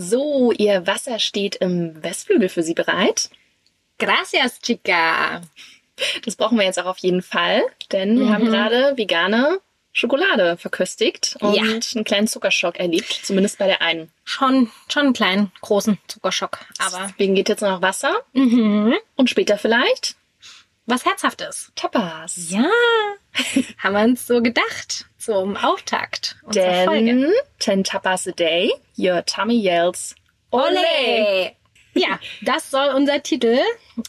So, Ihr Wasser steht im Westflügel für Sie bereit. Gracias, chica. Das brauchen wir jetzt auch auf jeden Fall, denn wir Mhm. haben gerade vegane Schokolade verköstigt und Ja. einen kleinen Zuckerschock erlebt, zumindest bei der einen. Schon, schon einen kleinen, großen Zuckerschock. Aber Deswegen geht jetzt noch Wasser mhm. und später vielleicht was Herzhaftes. Tapas. Ja, haben wir uns so gedacht zum Auftakt unserer Folge. Denn 10 Tapas a day, your tummy yells Ole! Ja, das soll unser Titel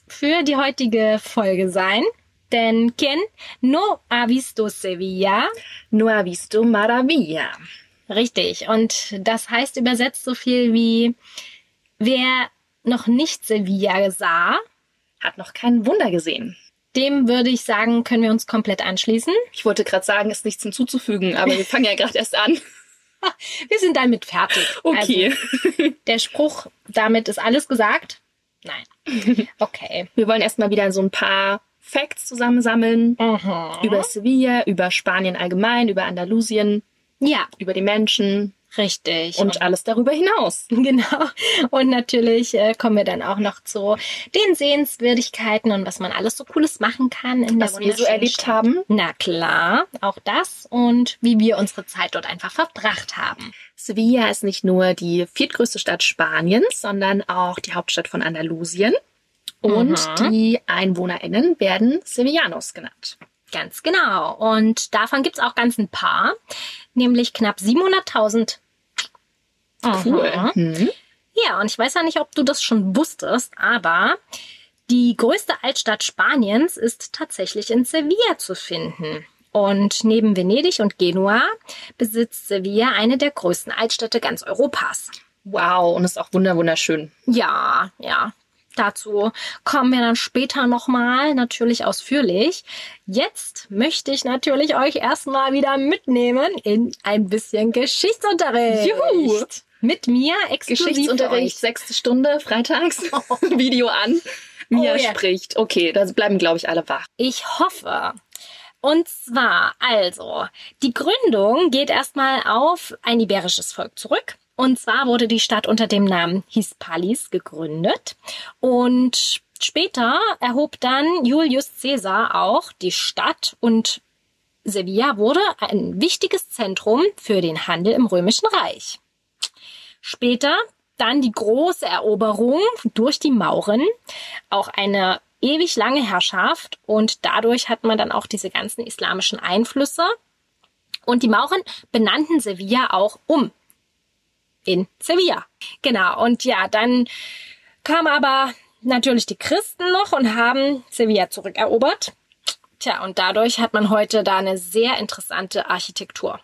für die heutige Folge sein. Denn quien no ha visto Sevilla? No ha visto maravilla. Richtig. Und das heißt übersetzt so viel wie, wer noch nicht Sevilla sah, Hat noch kein Wunder gesehen. Dem würde ich sagen, können wir uns komplett anschließen. Ich wollte gerade sagen, ist nichts hinzuzufügen, aber wir fangen ja gerade erst an. Wir sind damit fertig. Okay. Also, der Spruch, damit ist alles gesagt? Nein. Okay. Wir wollen erstmal wieder so ein paar Facts zusammensammeln Mhm. über Sevilla, über Spanien allgemein, über Andalusien, Ja, über die Menschen richtig. und alles darüber hinaus. Genau. Und natürlich äh, kommen wir dann auch noch zu den Sehenswürdigkeiten und was man alles so Cooles machen kann in der Was wir so erlebt Stadt. haben. Na klar, auch das und wie wir unsere Zeit dort einfach verbracht haben. Sevilla ist nicht nur die viertgrößte Stadt Spaniens, sondern auch die Hauptstadt von Andalusien. Und Mhm. die EinwohnerInnen werden Sevillanos genannt. Ganz genau. Und davon gibt's auch ganz ein paar, nämlich knapp 700.000. Cool. Mhm. Hm. Ja, und ich weiß ja nicht, ob du das schon wusstest, aber die größte Altstadt Spaniens ist tatsächlich in Sevilla zu finden. Und neben Venedig und Genua besitzt Sevilla eine der größten Altstädte ganz Europas. Wow, und ist auch wunder wunderschön. Ja, ja. Dazu kommen wir dann später nochmal, natürlich ausführlich. Jetzt möchte ich natürlich euch erstmal wieder mitnehmen in ein bisschen Geschichtsunterricht. Juhu. Mit mir exklusiv Geschichtsunterricht, sechste Stunde, freitags, Video an. Mia Oh ja. spricht. Okay, da bleiben, glaube ich, alle wach. Ich hoffe. Und zwar, also, die Gründung geht erstmal auf ein iberisches Volk zurück. Und zwar wurde die Stadt unter dem Namen Hispalis gegründet. Und später erhob dann Julius Caesar auch die Stadt und Sevilla wurde ein wichtiges Zentrum für den Handel im Römischen Reich. Später dann die große Eroberung durch die Mauren, auch eine ewig lange Herrschaft und dadurch hat man dann auch diese ganzen islamischen Einflüsse. Und die Mauren benannten Sevilla auch um in Sevilla. Genau. Und ja, dann kamen aber natürlich die Christen noch und haben Sevilla zurückerobert. Tja, und dadurch hat man heute da eine sehr interessante Architektur.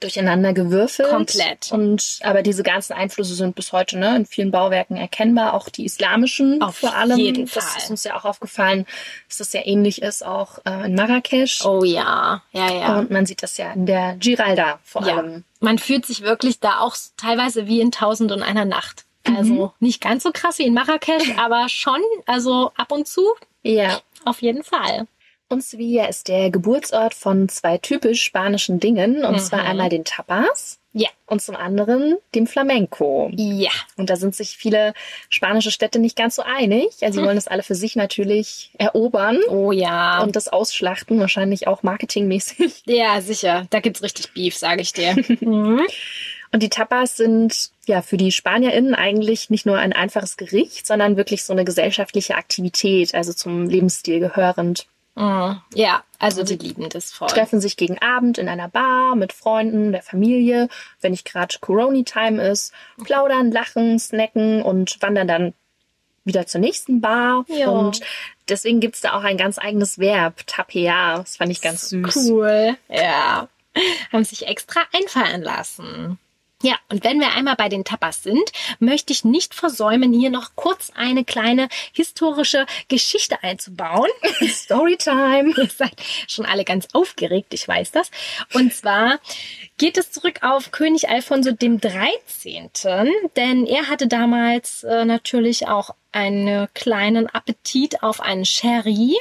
Durcheinander gewürfelt. Komplett. Und, aber diese ganzen Einflüsse sind bis heute ne, in vielen Bauwerken erkennbar, auch die islamischen Auf vor allem. jeden das Fall. ist uns ja auch aufgefallen, dass das sehr ähnlich ist, auch äh, in Marrakesch. Oh ja, ja, ja. Und man sieht das ja in der Giralda vor ja. allem. Man fühlt sich wirklich da auch teilweise wie in Tausend und einer Nacht. Also nicht ganz so krass wie in Marrakesch, aber schon, also ab und zu Ja. auf jeden Fall. Und Sevilla ist der Geburtsort von zwei typisch spanischen Dingen, und zwar einmal den Tapas Ja. und zum anderen dem Flamenco. Ja. Und da sind sich viele spanische Städte nicht ganz so einig. Also sie wollen das alle für sich natürlich erobern Oh ja. und das ausschlachten, wahrscheinlich auch marketingmäßig. ja, sicher. Da gibt's richtig Beef, sage ich dir. mhm. Und die Tapas sind ja für die SpanierInnen eigentlich nicht nur ein einfaches Gericht, sondern wirklich so eine gesellschaftliche Aktivität, also zum Lebensstil gehörend. Mhm. Ja, also die lieben das voll. treffen sich gegen Abend in einer Bar mit Freunden, der Familie, wenn nicht gerade Corona-Time ist, plaudern, lachen, snacken und wandern dann wieder zur nächsten Bar. Ja. Und deswegen gibt's da auch ein ganz eigenes Verb, tapea. Das fand ich ganz süß. Cool. Ja. Haben sich extra einfallen lassen. Ja, und wenn wir einmal bei den Tapas sind, möchte ich nicht versäumen, hier noch kurz eine kleine historische Geschichte einzubauen. Storytime. Ihr seid schon alle ganz aufgeregt, ich weiß das. Und zwar geht es zurück auf König Alfonso dem 13., denn er hatte damals äh, natürlich auch einen kleinen Appetit auf einen Sherry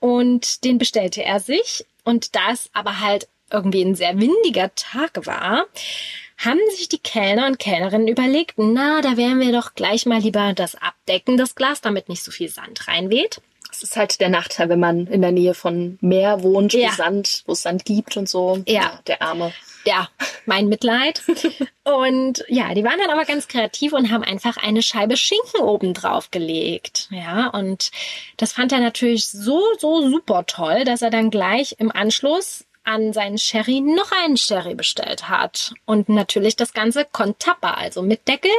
und den bestellte er sich. Und da es aber halt irgendwie ein sehr windiger Tag war, haben sich die Kellner und Kellnerinnen überlegt, na, da werden wir doch gleich mal lieber das abdecken, das Glas, damit nicht so viel Sand reinweht. Das ist halt der Nachteil, wenn man in der Nähe von Meer wohnt, Ja. wo Sand, wo es Sand gibt und so. Ja. der Arme. Ja, mein Mitleid. Und ja, die waren dann aber ganz kreativ und haben einfach eine Scheibe Schinken oben drauf gelegt. Ja, und das fand er natürlich so, so super toll, dass er dann gleich im Anschluss an seinen Sherry noch einen Sherry bestellt hat. Und natürlich das Ganze con Tappa, also mit Deckel.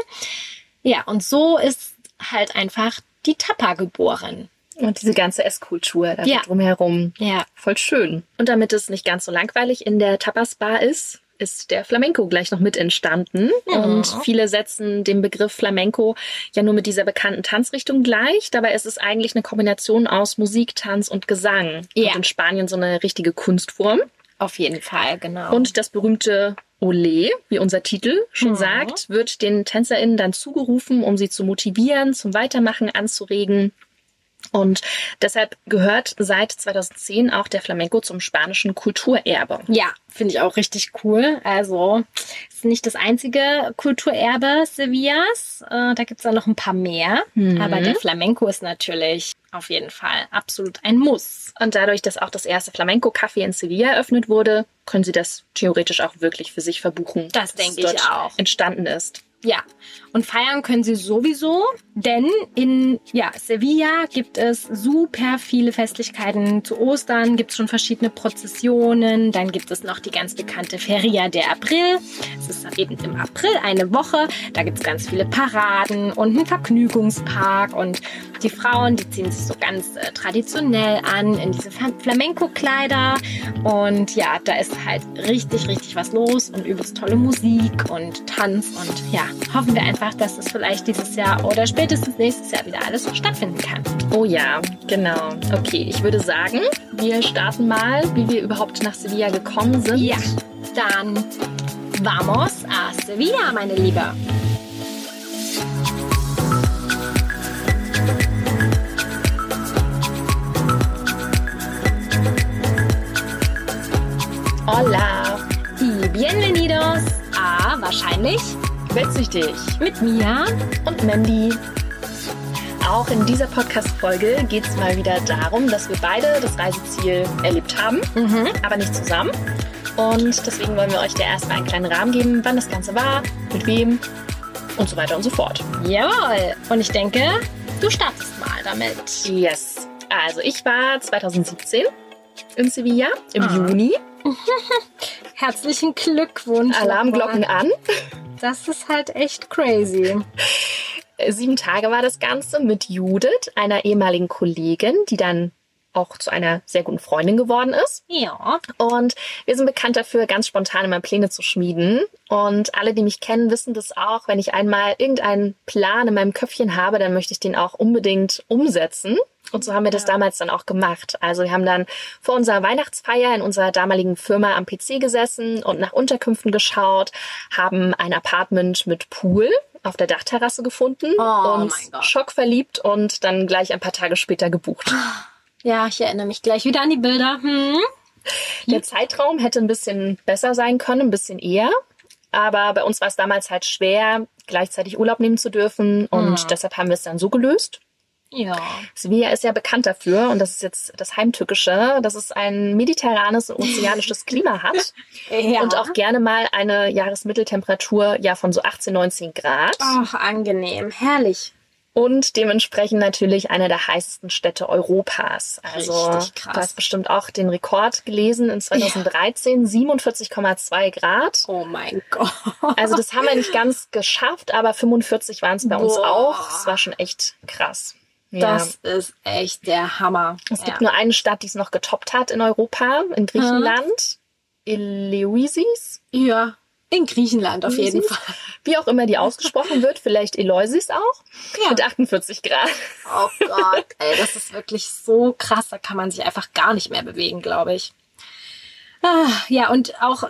Ja, und so ist halt einfach die Tappa geboren. Und diese ganze Esskultur da Ja. drumherum. Ja, Voll schön. Und damit es nicht ganz so langweilig in der Tapas-Bar ist, ist der Flamenco gleich noch mit entstanden. Ja. Und viele setzen den Begriff Flamenco ja nur mit dieser bekannten Tanzrichtung gleich. Dabei ist es eigentlich eine Kombination aus Musik, Tanz und Gesang. Ja. Und in Spanien so eine richtige Kunstform. Auf jeden Fall, genau. Und das berühmte Olé, wie unser Titel schon Mhm. sagt, wird den TänzerInnen dann zugerufen, um sie zu motivieren, zum Weitermachen anzuregen. Und deshalb gehört seit 2010 auch der Flamenco zum spanischen Kulturerbe. Ja, finde ich auch richtig cool. Also ist nicht das einzige Kulturerbe Sevillas. Äh, da gibt's dann noch ein paar mehr. Mhm. Aber der Flamenco ist natürlich auf jeden Fall absolut ein Muss. Und dadurch, dass auch das erste Flamenco-Café in Sevilla eröffnet wurde, können sie das theoretisch auch wirklich für sich verbuchen. Das denke es ich auch. Entstanden ist. Ja, und feiern können sie sowieso, denn in ja, Sevilla gibt es super viele Festlichkeiten. Zu Ostern gibt es schon verschiedene Prozessionen, dann gibt es noch die ganz bekannte Feria de April. Es ist eben im April eine Woche, da gibt es ganz viele Paraden und einen Vergnügungspark. Und die Frauen, die ziehen sich so ganz äh, traditionell an in diese Flam- Flamenco-Kleider. Und ja, da ist halt richtig, richtig was los und übelst tolle Musik und Tanz. Und ja, hoffen wir einfach, dass es vielleicht dieses Jahr oder spätestens nächstes Jahr wieder alles stattfinden kann. Oh ja, genau. Okay, ich würde sagen, wir starten mal, wie wir überhaupt nach Sevilla gekommen sind. Ja, dann vamos a Sevilla, meine Liebe. Hola, Y bienvenidos a wahrscheinlich witzig mit Mia. und Mandy. Auch in dieser Podcast-Folge geht es mal wieder darum, dass wir beide das Reiseziel erlebt haben, Mhm. aber nicht zusammen. Und deswegen wollen wir euch da erstmal einen kleinen Rahmen geben, wann das Ganze war, mit wem und so weiter und so fort. Jawohl. Und ich denke, du startest mal damit. Yes. Also ich war 2017 in Sevilla im Ah. Juni. Herzlichen Glückwunsch. Alarmglocken an. Das ist halt echt crazy. Sieben Tage war das Ganze mit Judith, einer ehemaligen Kollegin, die dann auch zu einer sehr guten Freundin geworden ist. Ja. Und wir sind bekannt dafür, ganz spontan immer Pläne zu schmieden. Und alle, die mich kennen, wissen das auch. Wenn ich einmal irgendeinen Plan in meinem Köpfchen habe, dann möchte ich den auch unbedingt umsetzen. Und so haben wir das damals dann auch gemacht. Also wir haben dann vor unserer Weihnachtsfeier in unserer damaligen Firma am PC gesessen und nach Unterkünften geschaut, haben ein Apartment mit Pool auf der Dachterrasse gefunden, Oh uns schockverliebt und dann gleich ein paar Tage später gebucht. Ja, ich erinnere mich gleich wieder an die Bilder. Hm? Der Zeitraum hätte ein bisschen besser sein können, ein bisschen eher. Aber bei uns war es damals halt schwer, gleichzeitig Urlaub nehmen zu dürfen. Und Hm. deshalb haben wir es dann so gelöst. Ja. Sevilla ist ja bekannt dafür, und das ist jetzt das Heimtückische, dass es ein mediterranes und ozeanisches Klima hat. ja. Und auch gerne mal eine Jahresmitteltemperatur ja von so 18, 19 Grad. Ach, angenehm. Herrlich. Und dementsprechend natürlich eine der heißesten Städte Europas. Also Richtig krass. du hast bestimmt auch den Rekord gelesen in 2013, 47,2 Grad. Oh mein Gott. Also das haben wir nicht ganz geschafft, aber 45 waren es bei uns Boah. auch. Das war schon echt krass. Ja. Das ist echt der Hammer. es gibt ja. nur eine Stadt, die es noch getoppt hat in Europa, in Griechenland. Eleusis, Ja. In Griechenland auf jeden Eleusis? Fall. wie auch immer die ausgesprochen wird, vielleicht Eleusis auch, Ja. mit 48 Grad. Oh Gott, ey, das ist wirklich so krass. Da kann man sich einfach gar nicht mehr bewegen, glaube ich. Ah, ja, und auch,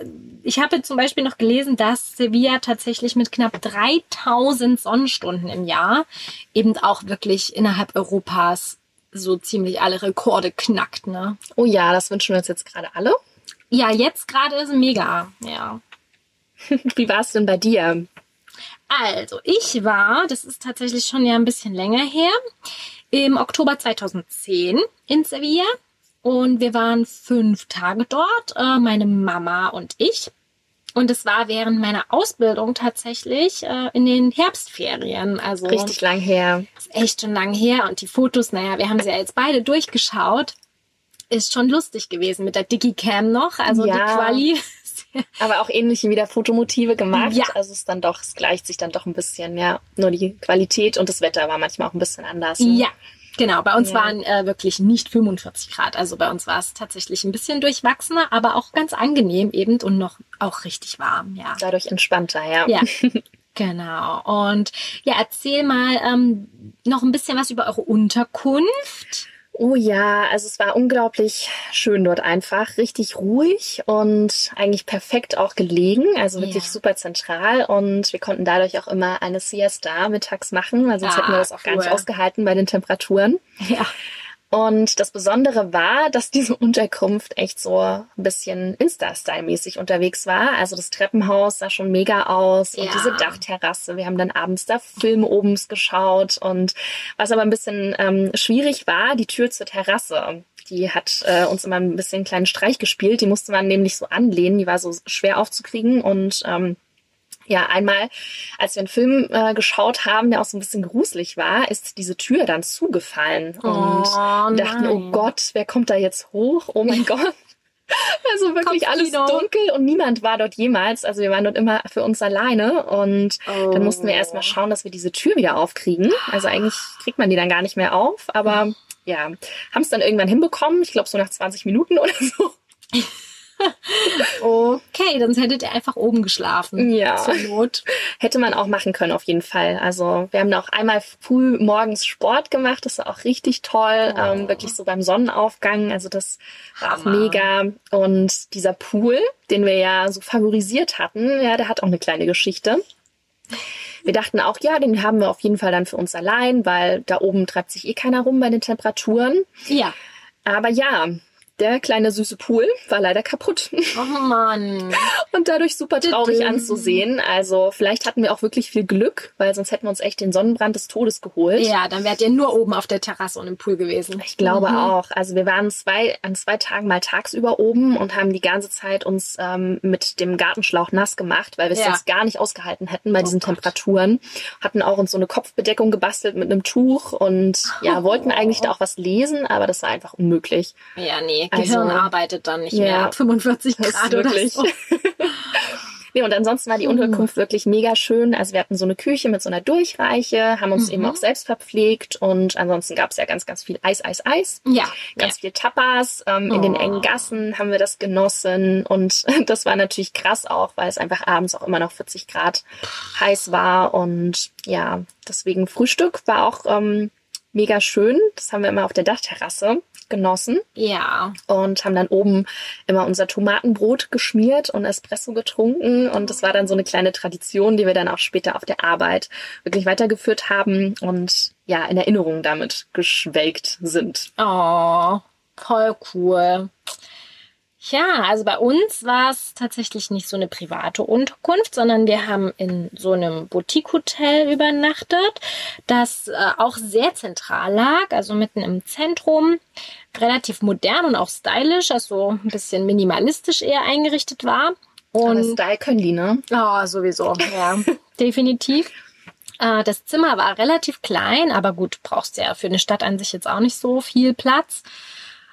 ich habe zum Beispiel noch gelesen, dass Sevilla tatsächlich mit knapp 3000 Sonnenstunden im Jahr eben auch wirklich innerhalb Europas so ziemlich alle Rekorde knackt, ne? Oh ja, das wünschen wir uns jetzt gerade alle. Ja, jetzt gerade ist mega. Ja. Wie war es denn bei dir? Also, ich war, das ist tatsächlich schon ja ein bisschen länger her, im Oktober 2010 in Sevilla. Und wir waren fünf Tage dort, äh, meine Mama und ich. Und es war während meiner Ausbildung tatsächlich äh, in den Herbstferien. Also Richtig lang her. Ist echt schon lang her. Und die Fotos, naja, wir haben sie ja jetzt beide durchgeschaut. Ist schon lustig gewesen mit der Digicam noch. Also Ja. die Quali. Aber auch ähnliche wieder Fotomotive gemacht. Ja. Also es ist dann doch, es gleicht sich dann doch ein bisschen, ja. Nur die Qualität und das Wetter war manchmal auch ein bisschen anders. ne? Ja, genau. Bei uns Ja. waren äh, wirklich nicht 45 Grad. Also bei uns war es tatsächlich ein bisschen durchwachsener, aber auch ganz angenehm eben und noch auch richtig warm. Ja. Dadurch entspannter, ja. Ja. Genau. Und ja, erzähl mal ähm, noch ein bisschen was über eure Unterkunft. Oh ja, also es war unglaublich schön dort einfach, richtig ruhig und eigentlich perfekt auch gelegen, also wirklich Ja. super zentral und wir konnten dadurch auch immer eine Siesta mittags machen, weil sonst Ah, hätten wir das auch gar nicht cool. ausgehalten bei den Temperaturen. Ja. Und das Besondere war, dass diese Unterkunft echt so ein bisschen Insta-Style-mäßig unterwegs war. Also das Treppenhaus sah schon mega aus und Ja. diese Dachterrasse. Wir haben dann abends da Filme oben geschaut und was aber ein bisschen ähm, schwierig war, die Tür zur Terrasse. Die hat äh, uns immer ein bisschen einen kleinen Streich gespielt. Die musste man nämlich so anlehnen. Die war so schwer aufzukriegen und ähm, ja, einmal, als wir einen Film äh, geschaut haben, der auch so ein bisschen gruselig war, ist diese Tür dann zugefallen. Und Oh, wir dachten, oh nein. Gott, wer kommt da jetzt hoch? Oh mein Gott. Also wirklich alles dunkel und niemand war dort jemals. Also wir waren dort immer für uns alleine und Oh. dann mussten wir erstmal schauen, dass wir diese Tür wieder aufkriegen. Also eigentlich kriegt man die dann gar nicht mehr auf, aber ja, haben es dann irgendwann hinbekommen. Ich glaube so nach 20 Minuten oder so. Okay, dann hättet ihr einfach oben geschlafen. Ja. Zur Not. Hätte man auch machen können, auf jeden Fall. Also wir haben da auch einmal früh morgens Sport gemacht. Das war auch richtig toll. Oh. Ähm, wirklich so beim Sonnenaufgang. Also das war auch Hammer. mega. Und dieser Pool, den wir ja so favorisiert hatten, ja, der hat auch eine kleine Geschichte. Wir dachten auch, ja, den haben wir auf jeden Fall dann für uns allein, weil da oben treibt sich eh keiner rum bei den Temperaturen. Ja. Aber ja, der kleine süße Pool war leider kaputt. Oh Mann. Und dadurch super traurig anzusehen. Also vielleicht hatten wir auch wirklich viel Glück, weil sonst hätten wir uns echt den Sonnenbrand des Todes geholt. Ja, dann wärt ihr nur oben auf der Terrasse und im Pool gewesen. Ich glaube auch. Also wir waren zwei, an zwei Tagen mal tagsüber oben und haben die ganze Zeit uns ähm, mit dem Gartenschlauch nass gemacht, weil wir es Ja. sonst gar nicht ausgehalten hätten bei diesen Gott. Temperaturen. Hatten auch uns so eine Kopfbedeckung gebastelt mit einem Tuch und ja, wollten eigentlich da auch was lesen, aber das war einfach unmöglich. Ja, nee, Also- Gehirn arbeitet dann nicht Ja. mehr ab 45 Das ist Grad wirklich. so. Nee, und ansonsten war die Unterkunft wirklich mega schön. Also wir hatten so eine Küche mit so einer Durchreiche, haben uns eben auch selbst verpflegt und ansonsten gab es ja ganz, ganz viel Eis, Eis, Eis. Ja, Ganz viel Tapas. Ähm, In den Oh. engen Gassen haben wir das genossen und das war natürlich krass auch, weil es einfach abends auch immer noch 40 Grad heiß war und ja, deswegen Frühstück war auch ähm, mega schön. Das haben wir immer auf der Dachterrasse genossen ja. und haben dann oben immer unser Tomatenbrot geschmiert und Espresso getrunken. Und das war dann so eine kleine Tradition, die wir dann auch später auf der Arbeit wirklich weitergeführt haben und ja, in Erinnerung damit geschwelgt sind. Oh, voll cool. Ja, also bei uns war es tatsächlich nicht so eine private Unterkunft, sondern wir haben in so einem Boutique-Hotel übernachtet, das äh, auch sehr zentral lag, also mitten im Zentrum, relativ modern und auch stylisch, also ein bisschen minimalistisch eher eingerichtet war. Aber Und Style können die, ne? Oh, sowieso, ja, definitiv. Äh, Das Zimmer war relativ klein, aber gut, brauchst ja für eine Stadt an sich jetzt auch nicht so viel Platz.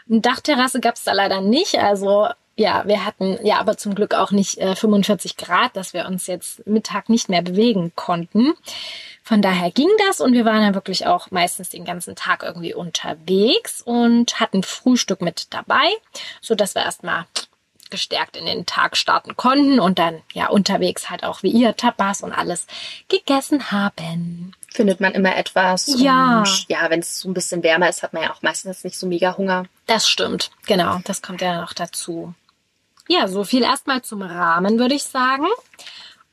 Eine Dachterrasse gab es da leider nicht, also ja, wir hatten ja aber zum Glück auch nicht äh, 45 Grad, dass wir uns jetzt Mittag nicht mehr bewegen konnten. Von daher ging das und wir waren ja wirklich auch meistens den ganzen Tag irgendwie unterwegs und hatten Frühstück mit dabei, so dass wir erstmal gestärkt in den Tag starten konnten und dann ja unterwegs halt auch wie ihr Tapas und alles gegessen haben. Findet man immer etwas. Ja. Und ja, wenn es so ein bisschen wärmer ist, hat man ja auch meistens nicht so mega Hunger. Das stimmt, genau, das kommt ja noch dazu. Ja, so viel erstmal zum Rahmen, würde ich sagen.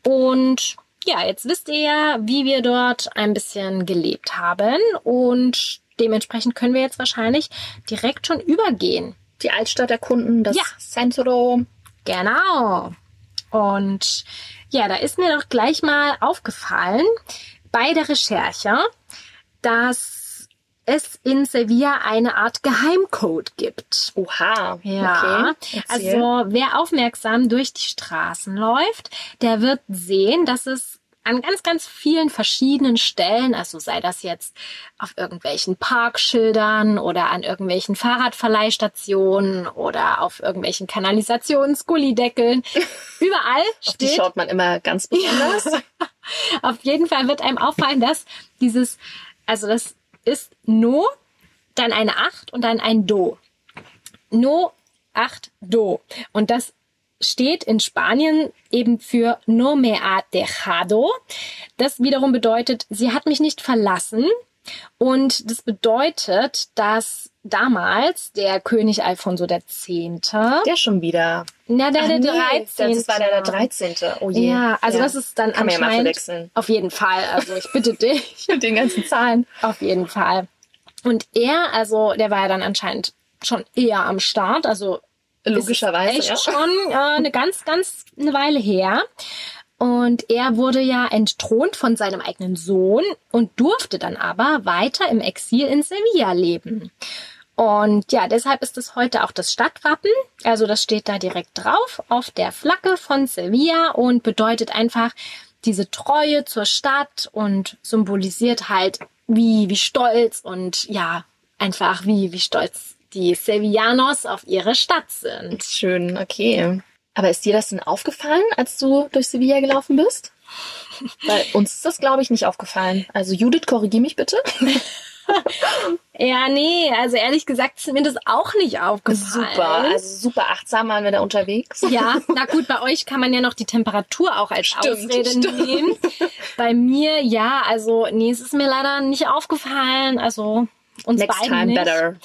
Und ja, jetzt wisst ihr ja, wie wir dort ein bisschen gelebt haben und dementsprechend können wir jetzt wahrscheinlich direkt schon übergehen die Altstadt erkunden, das Ja. Centro. Genau. Und ja, da ist mir doch gleich mal aufgefallen bei der Recherche, dass es in Sevilla eine Art Geheimcode gibt. Oha. Ja, Okay. Also wer aufmerksam durch die Straßen läuft, der wird sehen, dass es an ganz, ganz vielen verschiedenen Stellen, also sei das jetzt auf irgendwelchen Parkschildern oder an irgendwelchen Fahrradverleihstationen oder auf irgendwelchen Kanalisationsgullideckeln, überall Auf die steht, schaut man immer ganz besonders. auf jeden Fall wird einem auffallen, dass dieses, also das ist No, dann eine 8 und dann ein Do. No, 8, Do. Und das steht in Spanien eben für No me ha dejado. Das wiederum bedeutet, sie hat mich nicht verlassen. Und das bedeutet, dass damals der König Alfonso X. Der schon wieder. Na, der, Ach der nee, 13. Das war der, der 13. Oh je. Ja, also das ist dann Kann man ja mal anscheinend verwechseln. auf jeden Fall. Also ich bitte dich. Mit den ganzen Zahlen. Auf jeden Fall. Und er, also der war ja dann anscheinend schon eher am Start, also Logischerweise, echt ja. schon äh, eine ganz, ganz eine Weile her. Und er wurde ja entthront von seinem eigenen Sohn und durfte dann aber weiter im Exil in Sevilla leben. Und ja, deshalb ist es heute auch das Stadtwappen. Also das steht da direkt drauf auf der Flagge von Sevilla und bedeutet einfach diese Treue zur Stadt und symbolisiert halt, wie, wie stolz und ja, einfach wie, wie stolz die Sevillanos auf ihre Stadt sind. Schön, okay. Aber ist dir das denn aufgefallen, als du durch Sevilla gelaufen bist? Weil uns ist das, glaube ich, nicht aufgefallen. Also Judith, korrigier mich bitte. Ja, nee, also ehrlich gesagt ist mir das auch nicht aufgefallen. Super, also super achtsam waren wir da unterwegs. Ja, na gut, bei euch kann man ja noch die Temperatur auch als Stimmt, Ausrede stimmt. nehmen. Bei mir, ja, also nee, es ist mir leider nicht aufgefallen. Also uns Next beiden time nicht. better.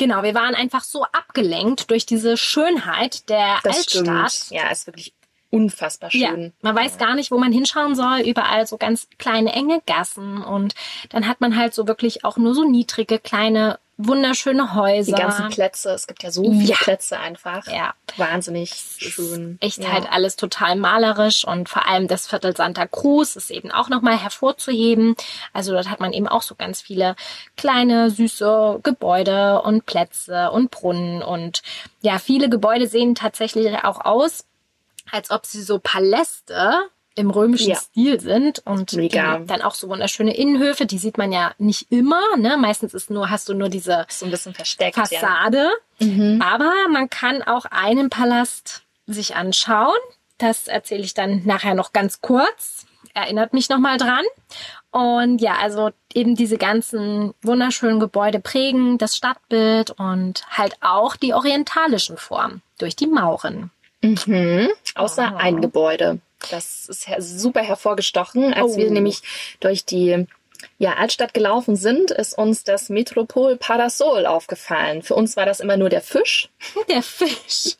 Genau, wir waren einfach so abgelenkt durch diese Schönheit der Das Altstadt. stimmt. Ja, ist wirklich unfassbar Ja, schön. man weiß gar nicht, wo man hinschauen soll. Überall so ganz kleine, enge Gassen. Und dann hat man halt so wirklich auch nur so niedrige, kleine, wunderschöne Häuser. Die ganzen Plätze, es gibt ja so viele Ja. Plätze einfach. Ja. Wahnsinnig schön. echt ja. halt alles total malerisch und vor allem das Viertel Santa Cruz ist eben auch nochmal hervorzuheben. Also dort hat man eben auch so ganz viele kleine, süße Gebäude und Plätze und Brunnen und ja, viele Gebäude sehen tatsächlich auch aus, als ob sie so Paläste im römischen Ja. Stil sind und dann auch so wunderschöne Innenhöfe, die sieht man ja nicht immer, ne? Meistens ist nur hast du nur diese so ein bisschen versteckt. Ja. Fassade. Aber man kann auch einen Palast sich anschauen. Das erzähle ich dann nachher noch ganz kurz. Erinnert mich nochmal dran. Und ja, also eben diese ganzen wunderschönen Gebäude prägen das Stadtbild und halt auch die orientalischen Formen durch die Mauren. Mhm. Außer Oh. ein Gebäude. Das ist her super hervorgestochen. Als Oh. wir nämlich durch die ja, Altstadt gelaufen sind, ist uns das Metropol Parasol aufgefallen. Für uns war das immer nur der Fisch, Der Fisch.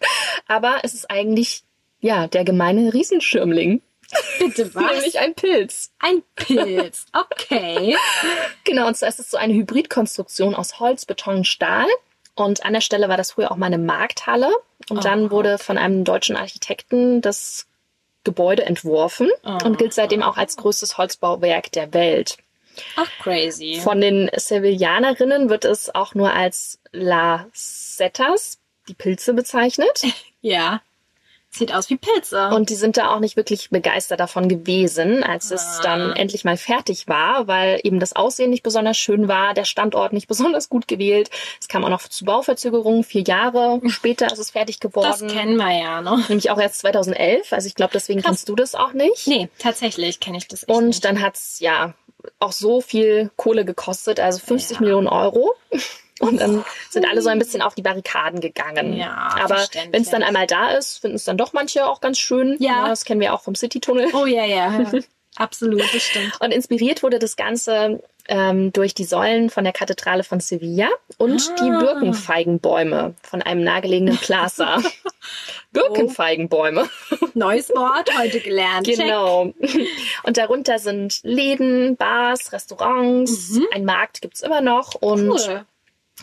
aber es ist eigentlich ja der gemeine Riesenschirmling, Bitte was? nämlich ein Pilz. Ein Pilz. Okay. Genau, und zwar ist es so eine Hybridkonstruktion aus Holz, Beton Stahl. Und an der Stelle war das früher auch mal eine Markthalle. Und dann Oh. wurde von einem deutschen Architekten das Gebäude entworfen und gilt seitdem auch als größtes Holzbauwerk der Welt. Ach, crazy. Von den Sevillanerinnen wird es auch nur als La Setas, die Pilze, bezeichnet. Ja. Sieht aus wie Pilze. Und die sind da auch nicht wirklich begeistert davon gewesen, als es Ah. dann endlich mal fertig war, weil eben das Aussehen nicht besonders schön war, der Standort nicht besonders gut gewählt. Es kam auch noch zu Bauverzögerungen. Vier Jahre später ist es fertig das geworden. kennen wir ja, ne? Nämlich auch erst 2011. Also ich glaube, deswegen Krass. kennst du das auch nicht. Nee, tatsächlich kenne ich das echt Und nicht. dann hat's ja auch so viel Kohle gekostet, also 50 Ja. Millionen Euro. Und dann sind alle so ein bisschen auf die Barrikaden gegangen. Ja, Aber wenn es dann einmal da ist, finden es dann doch manche auch ganz schön. Ja. Das kennen wir auch vom City-Tunnel. Oh ja, ja. ja. Absolut, das stimmt. Und inspiriert wurde das Ganze ähm, durch die Säulen von der Kathedrale von Sevilla und Ah. die Birkenfeigenbäume von einem nahegelegenen Plaza. Birkenfeigenbäume. Neues Wort heute gelernt. Genau. Und darunter sind Läden, Bars, Restaurants, ein Markt gibt's immer noch und Mhm. Cool.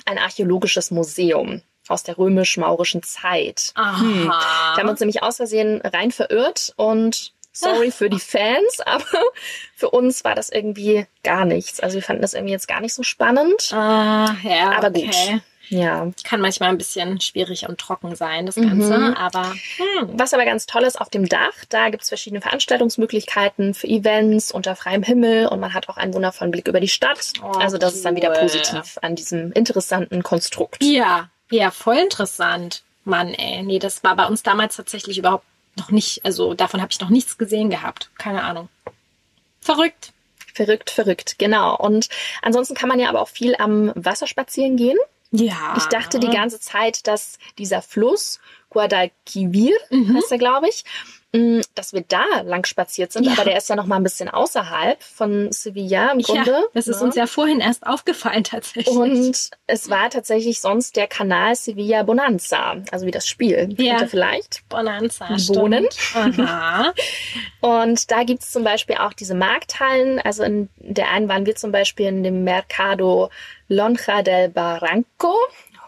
Ein archäologisches Museum. aus der römisch-maurischen Zeit. Aha. Hm. Da haben wir uns nämlich aus Versehen rein verirrt und sorry für die Fans, aber für uns war das irgendwie gar nichts. Also wir fanden das irgendwie jetzt gar nicht so spannend. Ah, ja, Aber okay. gut. Ja. Kann manchmal ein bisschen schwierig und trocken sein, das Ganze. Mhm. Aber hm. Was aber ganz toll ist, auf dem Dach, da gibt's verschiedene Veranstaltungsmöglichkeiten für Events unter freiem Himmel und man hat auch einen wundervollen Blick über die Stadt. Oh, also das ist dann wieder cool. positiv an diesem interessanten Konstrukt. ja, ja, voll interessant. Mann, ey. Nee, das war bei uns damals tatsächlich überhaupt noch nicht, also davon habe ich noch nichts gesehen gehabt. Keine Ahnung. Verrückt. Verrückt, verrückt, genau. Und ansonsten kann man ja aber auch viel am Wasser spazieren gehen. Ja. Ich dachte die ganze Zeit, dass dieser Fluss, Guadalquivir heißt er, glaube ich, dass wir da lang spaziert sind, Ja. aber der ist ja noch mal ein bisschen außerhalb von Sevilla im Grunde. Ja, das ist ne? uns ja vorhin erst aufgefallen tatsächlich. Und es war tatsächlich sonst der Kanal Sevilla Bonanza, also wie das Spiel. Ja. Vielleicht? Bonanza. Stimmt. Aha. Und da gibt's zum Beispiel auch diese Markthallen. Also in der einen waren wir zum Beispiel in dem Mercado Lonja del Barranco.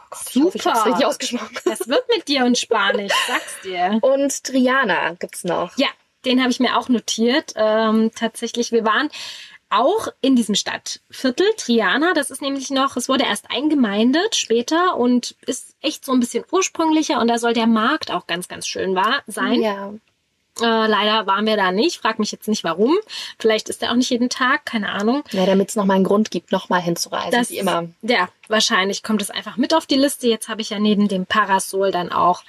Gott, ich hoffe, ich Super. richtig ausgesprochen. Das wird mit dir und Spanisch, sag's dir. Und Triana gibt's noch. Ja, den habe ich mir auch notiert. Ähm, tatsächlich, wir waren auch in diesem Stadtviertel Triana. Das ist nämlich noch, es wurde erst eingemeindet später und ist echt so ein bisschen ursprünglicher und da soll der Markt auch ganz, ganz schön war, sein. Ja. Äh, leider waren wir da nicht. Frag mich jetzt nicht warum. Vielleicht ist er auch nicht jeden Tag, keine Ahnung. Ja, damit es nochmal einen Grund gibt, nochmal hinzureisen, Das, wie immer. Ja, wahrscheinlich kommt es einfach mit auf die Liste. Jetzt habe ich ja neben dem Parasol dann auch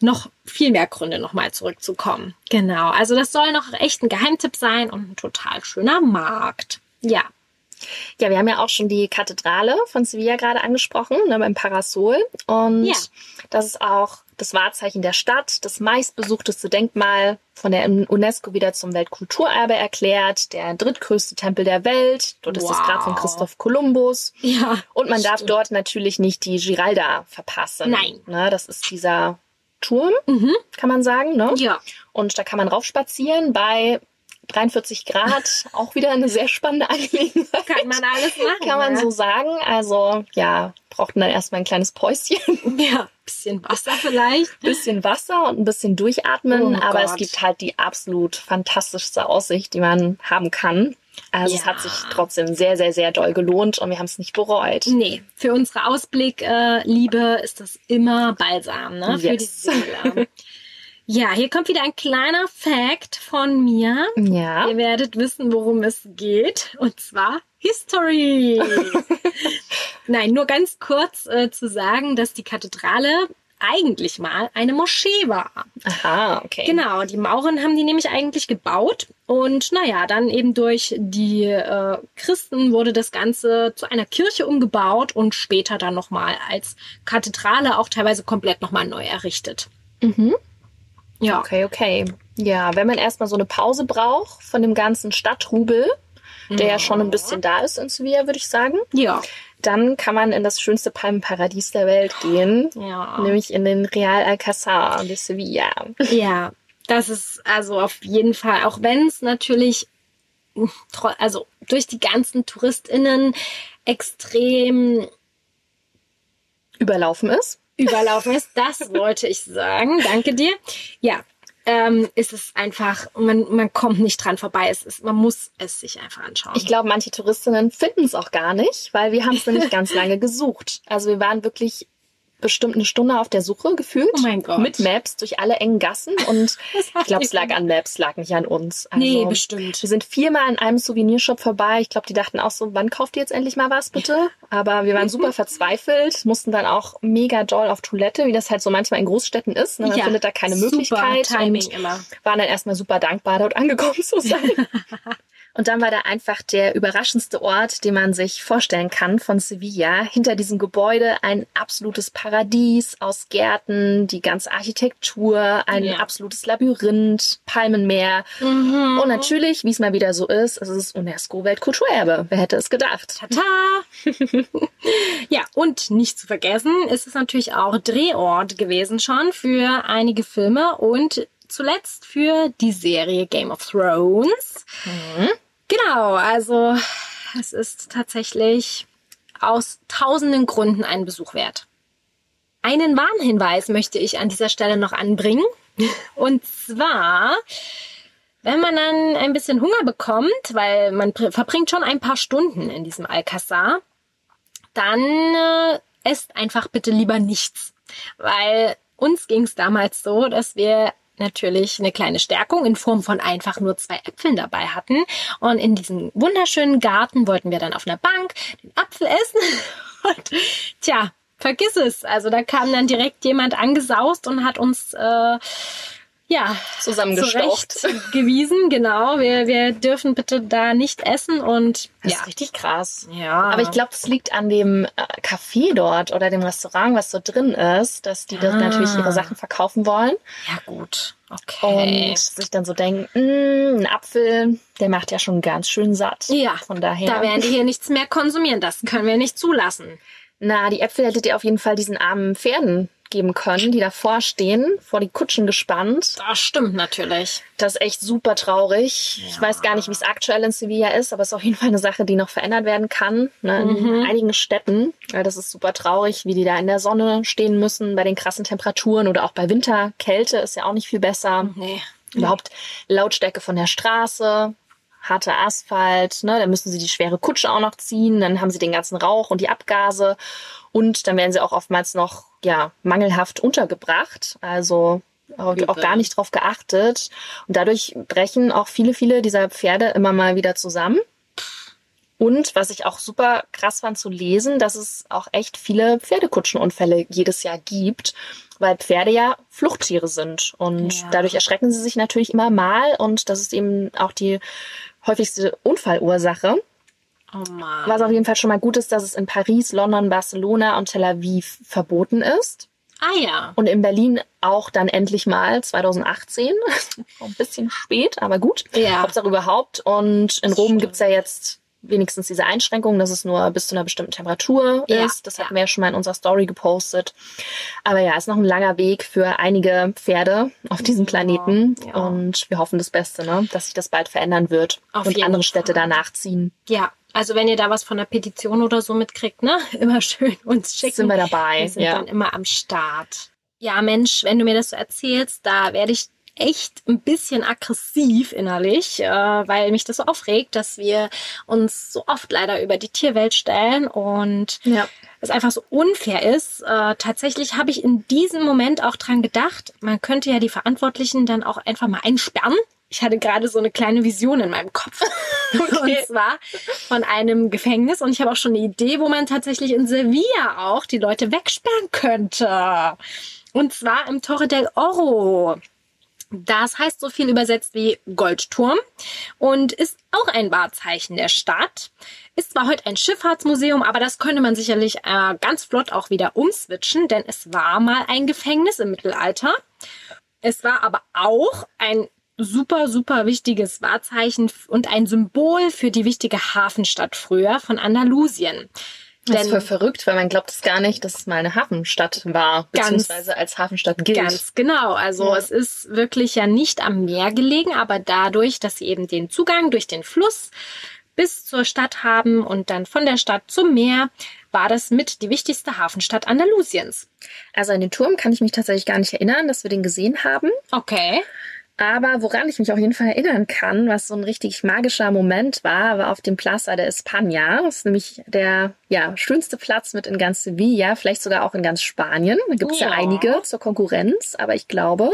noch viel mehr Gründe, nochmal zurückzukommen. Genau. Also das soll noch echt ein Geheimtipp sein und ein total schöner Markt. Ja. Ja, wir haben ja auch schon die Kathedrale von Sevilla gerade angesprochen, ne, beim Parasol. Und Ja. das ist auch das Wahrzeichen der Stadt, das meistbesuchteste Denkmal von der UNESCO wieder zum Weltkulturerbe erklärt, der drittgrößte Tempel der Welt. Dort ist das Wow. Grab von Christoph Kolumbus. Ja. Und man darf Stimmt. dort natürlich nicht die Giralda verpassen. Nein. Ne, das ist dieser Turm, Mhm. kann man sagen. Ne? Ja. Und da kann man raufspazieren bei 43 Grad. Auch wieder eine sehr spannende Angelegenheit. Kann man alles machen. Kann man ne? so sagen. Also ja, braucht man dann erstmal ein kleines Päuschen, ein Ja. Bisschen Wasser vielleicht. bisschen Wasser und ein bisschen durchatmen. Oh Aber es Gott. gibt halt die absolut fantastischste Aussicht, die man haben kann. Also es Ja. hat sich trotzdem sehr, sehr, sehr doll gelohnt und wir haben es nicht bereut. Nee, für unsere Ausblick-Liebe äh, Liebe ist das immer Balsam, ne? Für die Yes. Seele. Ja, hier kommt wieder ein kleiner Fact von mir. Ja. Ihr werdet wissen, worum es geht. Und zwar History. Nein, nur ganz kurz äh, zu sagen, dass die Kathedrale eigentlich mal eine Moschee war. Aha, okay. Genau, die Mauren haben die nämlich eigentlich gebaut. Und naja, dann eben durch die äh, Christen wurde das Ganze zu einer Kirche umgebaut und später dann nochmal als Kathedrale auch teilweise komplett nochmal neu errichtet. Mhm. Ja. Okay, okay. Ja, wenn man erstmal so eine Pause braucht von dem ganzen Stadtrubel, der ja schon ein bisschen da ist in Sevilla, würde ich sagen, Ja. dann kann man in das schönste Palmenparadies der Welt gehen, Ja. nämlich in den Real Alcázar de Sevilla. Ja, das ist also auf jeden Fall, auch wenn es natürlich, also durch die ganzen TouristInnen extrem Überlaufen ist. Überlaufen ist, das wollte ich sagen. Danke dir. Ja, ähm, ist es einfach, man, man kommt nicht dran vorbei. Es ist, man muss es sich einfach anschauen. Ich glaube, manche Touristinnen finden es auch gar nicht, weil wir haben es nämlich ganz lange gesucht. Also wir waren wirklich bestimmt eine Stunde auf der Suche gefühlt. Oh mein Gott. Mit Maps durch alle engen Gassen und ich glaube, es lag an Maps, lag nicht an uns. Also, Nee, bestimmt. Wir sind viermal in einem Souvenirshop vorbei. Ich glaube, die dachten auch so, wann kauft ihr jetzt endlich mal was, bitte? Aber wir waren super verzweifelt, mussten dann auch mega doll auf Toilette, wie das halt so manchmal in Großstädten ist. Ne? Man Ja, findet da keine super Möglichkeit. Timing immer. waren dann erstmal super dankbar, dort angekommen zu sein. Und dann war da einfach der überraschendste Ort, den man sich vorstellen kann von Sevilla. Hinter diesem Gebäude ein absolutes Paradies aus Gärten, die ganze Architektur, ein Ja. absolutes Labyrinth, Palmenmeer. Mhm. Und natürlich, wie es mal wieder so ist, es ist UNESCO-Weltkulturerbe. Wer hätte es gedacht? Tata! ja, und nicht zu vergessen, ist es natürlich auch Drehort gewesen schon für einige Filme und zuletzt für die Serie Game of Thrones. Genau, also es ist tatsächlich aus tausenden Gründen einen Besuch wert. einen Warnhinweis möchte ich an dieser Stelle noch anbringen. Und zwar, wenn man dann ein bisschen Hunger bekommt, weil man verbringt schon ein paar Stunden in diesem Alcazar, dann äh, esst einfach bitte lieber nichts. Weil uns ging es damals so, dass wir natürlich eine kleine Stärkung in Form von einfach nur zwei Äpfeln dabei hatten. Und in diesem wunderschönen Garten wollten wir dann auf einer Bank den Apfel essen. Und tja, vergiss es. Also da kam dann direkt jemand angesaust und hat uns äh, ja, zusammengestaucht. gewiesen, genau. Wir, wir dürfen bitte da nicht essen und das ja. ist richtig krass. Ja. Aber ich glaube, das liegt an dem äh, Café dort oder dem Restaurant, was so drin ist, dass die dort Ah. natürlich ihre Sachen verkaufen wollen Ja, gut. Okay. und sich dann so denken, "Mm, ein Apfel, der macht ja schon ganz schön satt. Ja, Von daher. da werden die hier nichts mehr konsumieren. Das können wir nicht zulassen. Na, die Äpfel hättet ihr auf jeden Fall diesen armen Pferden geben können, die davor stehen, vor die Kutschen gespannt. Das stimmt natürlich. Das ist echt super traurig. Ich weiß gar nicht, wie es aktuell in Sevilla ist, aber es ist auf jeden Fall eine Sache, die noch verändert werden kann. Ne, in einigen Städten. Ja, das ist super traurig, wie die da in der Sonne stehen müssen, bei den krassen Temperaturen oder auch bei Winterkälte ist ja auch nicht viel besser. Nee. Überhaupt Lautstärke von der Straße, harter Asphalt, ne, dann müssen sie die schwere Kutsche auch noch ziehen, dann haben sie den ganzen Rauch und die Abgase und dann werden sie auch oftmals noch ja mangelhaft untergebracht, also auch, auch gar nicht drauf geachtet und dadurch brechen auch viele viele dieser Pferde immer mal wieder zusammen. Und was ich auch super krass fand zu lesen, dass es auch echt viele Pferdekutschenunfälle jedes Jahr gibt, weil Pferde ja Fluchttiere sind. Und Ja. dadurch erschrecken sie sich natürlich immer mal. Und das ist eben auch die häufigste Unfallursache. Oh Mann. Was auf jeden Fall schon mal gut ist, dass es in Paris, London, Barcelona und Tel Aviv verboten ist. Ah ja. Und in Berlin auch dann endlich mal 2018. Ein bisschen spät, aber gut. Ja. Hauptsache überhaupt. Und in Rom stimmt. gibt's ja jetzt wenigstens diese Einschränkung, dass es nur bis zu einer bestimmten Temperatur Ja, ist. Das hatten ja. wir ja schon mal in unserer Story gepostet. Aber ja, ist noch ein langer Weg für einige Pferde auf diesem Planeten. ja. Und wir hoffen das Beste, ne? dass sich das bald verändern wird Auf und andere Städte Fall. danach ziehen. Ja. Also wenn ihr da was von der Petition oder so mitkriegt, ne? Immer schön uns schicken. Sind wir dabei, Wir sind dann immer am Start. Ja, Mensch, wenn du mir das so erzählst, da werde ich echt ein bisschen aggressiv innerlich, äh, weil mich das so aufregt, dass wir uns so oft leider über die Tierwelt stellen und Ja. es einfach so unfair ist. Äh, tatsächlich habe ich in diesem Moment auch dran gedacht, man könnte ja die Verantwortlichen dann auch einfach mal einsperren. Ich hatte gerade so eine kleine Vision in meinem Kopf. Und zwar von einem Gefängnis. Und ich habe auch schon eine Idee, wo man tatsächlich in Sevilla auch die Leute wegsperren könnte. Und zwar im Torre del Oro. Das heißt so viel übersetzt wie Goldturm und ist auch ein Wahrzeichen der Stadt. Ist zwar heute ein Schifffahrtsmuseum, aber das könnte man sicherlich äh, ganz flott auch wieder umswitchen, denn es war mal ein Gefängnis im Mittelalter. Es war aber auch ein super, super wichtiges Wahrzeichen und ein Symbol für die wichtige Hafenstadt früher von Andalusien. Das ist voll verrückt, weil man glaubt es gar nicht, dass es mal eine Hafenstadt war, Ganz- beziehungsweise als Hafenstadt gilt. Ganz genau. Also Ja. es ist wirklich ja nicht am Meer gelegen, aber dadurch, dass sie eben den Zugang durch den Fluss bis zur Stadt haben und dann von der Stadt zum Meer, war das mit die wichtigste Hafenstadt Andalusiens. Also an den Turm kann ich mich tatsächlich gar nicht erinnern, dass wir den gesehen haben. Okay. Aber woran ich mich auf jeden Fall erinnern kann, was so ein richtig magischer Moment war, war auf dem Plaza de España. Das ist nämlich der ja, schönste Platz mit in ganz Sevilla, vielleicht sogar auch in ganz Spanien. Da gibt es ja. Ja. einige zur Konkurrenz, aber ich glaube,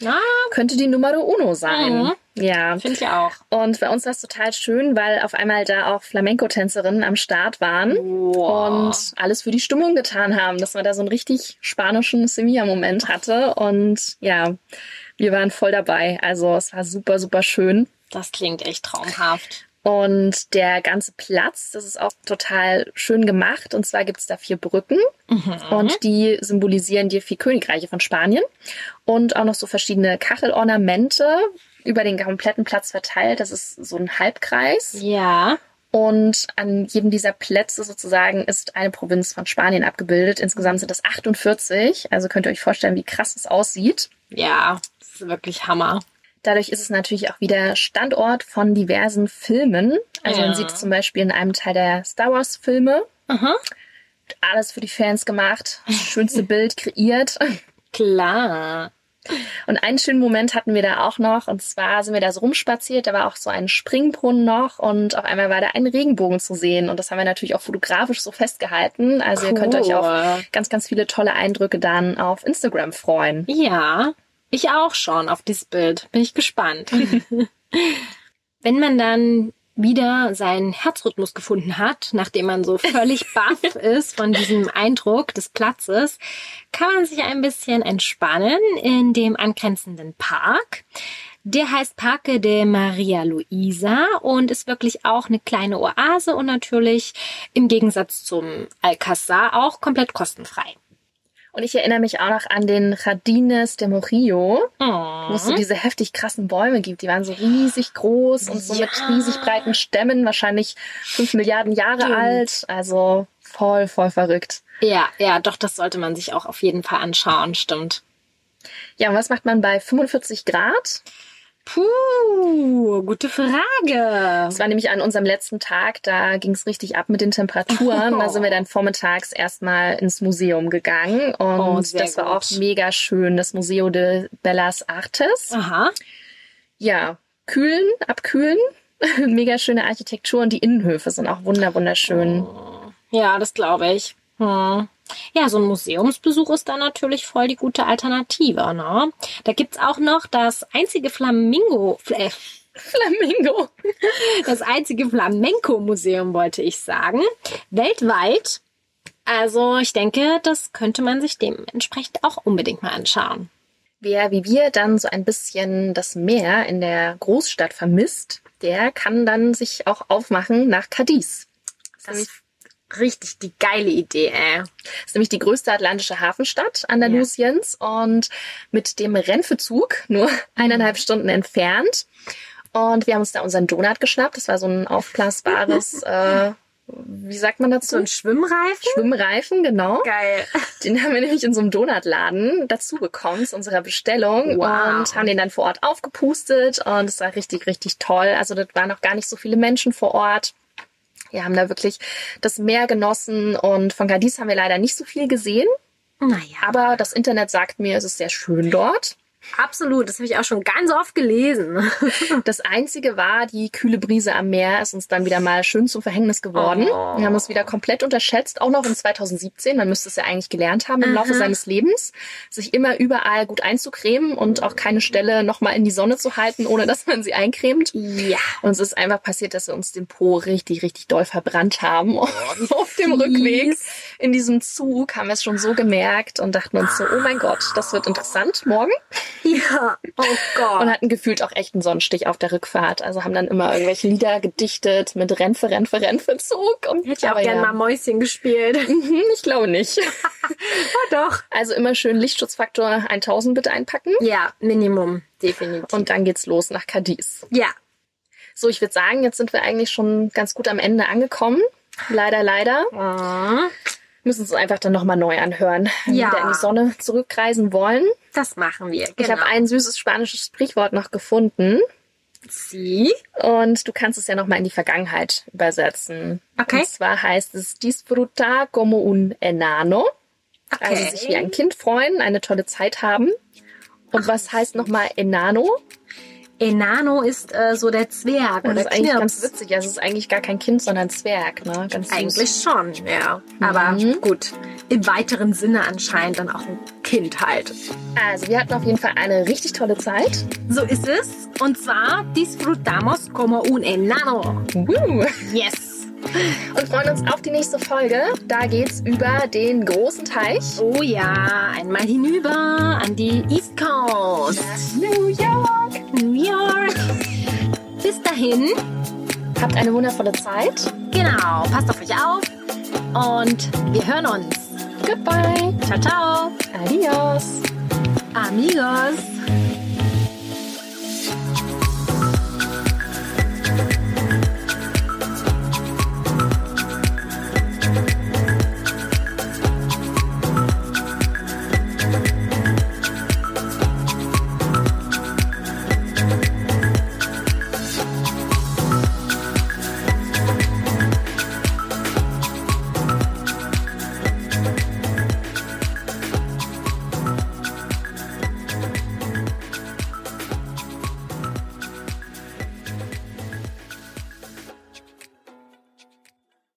Na, könnte die Numero uno sein. Mhm. Ja. finde ich auch. Und bei uns war es total schön, weil auf einmal da auch Flamenco-Tänzerinnen am Start waren Wow. und alles für die Stimmung getan haben, dass man da so einen richtig spanischen Sevilla-Moment hatte. Und ja, wir waren voll dabei. Also es war super, super schön. Das klingt echt traumhaft. Und der ganze Platz, das ist auch total schön gemacht. Und zwar gibt es da vier Brücken und die symbolisieren die vier Königreiche von Spanien. Und auch noch so verschiedene Kachelornamente über den kompletten Platz verteilt. Das ist so ein Halbkreis. Ja. Und an jedem dieser Plätze sozusagen ist eine Provinz von Spanien abgebildet. Insgesamt sind das 48. Also könnt ihr euch vorstellen, wie krass es aussieht. Ja. Das ist wirklich Hammer. Dadurch ist es natürlich auch wieder Standort von diversen Filmen. Also Ja. man sieht es zum Beispiel in einem Teil der Star Wars Filme. Aha. alles für die Fans gemacht, das schönste Bild kreiert. Klar. Und einen schönen Moment hatten wir da auch noch. Und zwar sind wir da so rumspaziert. Da war auch so ein Springbrunnen noch. Und auf einmal war da ein Regenbogen zu sehen. Und das haben wir natürlich auch fotografisch so festgehalten. Also cool. ihr könnt euch auf ganz, ganz viele tolle Eindrücke dann auf Instagram freuen. Ja, ich auch schon auf dieses Bild. Bin ich gespannt. Wenn man dann wieder seinen Herzrhythmus gefunden hat, nachdem man so völlig baff ist von diesem Eindruck des Platzes, kann man sich ein bisschen entspannen in dem angrenzenden Park. Der heißt Parque de Maria Luisa und ist wirklich auch eine kleine Oase und natürlich im Gegensatz zum Alcazar auch komplett kostenfrei. Und ich erinnere mich auch noch an den Jardines de Morillo, oh. wo es so diese heftig krassen Bäume gibt. Die waren so riesig groß und so ja. mit riesig breiten Stämmen, wahrscheinlich fünf Milliarden Jahre Stimmt. alt. Also voll, voll verrückt. Ja, ja, doch, das sollte man sich auch auf jeden Fall anschauen, stimmt. Ja, und was macht man bei 45 Grad? Puh, gute Frage. Es war nämlich an unserem letzten Tag, da ging es richtig ab mit den Temperaturen. Oh. Da sind wir dann vormittags erstmal ins Museum gegangen und oh, das war gut. auch mega schön, das Museo de Bellas Artes. Aha. Ja, kühlen, abkühlen. mega schöne Architektur und die Innenhöfe sind auch wunder wunderschön. Ja, das glaube ich. Hm. Ja, so ein Museumsbesuch ist da natürlich voll die gute Alternative. Ne? Da gibt's auch noch das einzige Flamingo. Äh, Flamingo. Das einzige Flamenco-Museum, wollte ich sagen. Weltweit. Also ich denke, das könnte man sich dementsprechend auch unbedingt mal anschauen. Wer wie wir dann so ein bisschen das Meer in der Großstadt vermisst, der kann dann sich auch aufmachen nach Cadiz. Das richtig die geile Idee, ey. Das ist nämlich die größte atlantische Hafenstadt Andalusiens ja. und mit dem Rennfezug nur eineinhalb mhm. Stunden entfernt. Und wir haben uns da unseren Donut geschnappt. Das war so ein aufblasbares, äh, wie sagt man dazu? So ein Schwimmreifen? Schwimmreifen, genau. Geil. Den haben wir nämlich in so einem Donutladen dazu bekommen zu unserer Bestellung wow. und haben den dann vor Ort aufgepustet und es war richtig, richtig toll. Also das waren noch gar nicht so viele Menschen vor Ort. Wir haben da wirklich das Meer genossen und von Cadiz haben wir leider nicht so viel gesehen. Naja. Aber das Internet sagt mir, es ist sehr schön dort. Absolut, das habe ich auch schon ganz oft gelesen. Das einzige war, die kühle Brise am Meer ist uns dann wieder mal schön zum Verhängnis geworden. Oh. Wir haben es wieder komplett unterschätzt, auch noch in 2017. Man müsste es ja eigentlich gelernt haben im Aha. Laufe seines Lebens, sich immer überall gut einzucremen und auch keine Stelle nochmal in die Sonne zu halten, ohne dass man sie eincremt. Ja. Und es ist einfach passiert, dass wir uns den Po richtig, richtig doll verbrannt haben. Und auf dem Rückweg in diesem Zug haben wir es schon so gemerkt und dachten uns so, oh mein Gott, das wird interessant morgen. Ja, oh Gott. Und hatten gefühlt auch echt einen Sonnenstich auf der Rückfahrt. Also haben dann immer irgendwelche Lieder gedichtet mit Renfe, Renfe, Renfe, Zug. Und Hätte ich auch gerne ja. mal Mäuschen gespielt. Mhm, ich glaube nicht. oh doch. Also immer schön Lichtschutzfaktor 1000 bitte einpacken. Ja, Minimum, definitiv. Und dann geht's los nach Cadiz. Ja. So, ich würde sagen, jetzt sind wir eigentlich schon ganz gut am Ende angekommen. Leider, leider. Oh müssen es einfach dann nochmal neu anhören, wenn ja. wir wieder in die Sonne zurückreisen wollen. Das machen wir. Genau. Ich habe ein süßes spanisches Sprichwort noch gefunden. Sie? Und du kannst es ja nochmal in die Vergangenheit übersetzen. Okay. Und zwar heißt es disfrutar como un enano. Okay. Also sich wie ein Kind freuen, eine tolle Zeit haben. Und Ach, was heißt nochmal enano? Enano ist äh, so der Zwerg. Das ist eigentlich ganz witzig. Also es ist eigentlich gar kein Kind, sondern Zwerg. Ne? Ganz eigentlich süß. schon, ja. Aber mhm. gut, im weiteren Sinne anscheinend dann auch ein Kind halt. Also wir hatten auf jeden Fall eine richtig tolle Zeit. So ist es. Und zwar disfrutamos como un enano. Woo. Yes und freuen uns auf die nächste Folge. Da geht's über den großen Teich. Oh ja, einmal hinüber an die East Coast. New York. New York. Bis dahin. Habt eine wundervolle Zeit. Genau, passt auf euch auf. Und wir hören uns. Goodbye. Ciao, ciao. Adios. Amigos.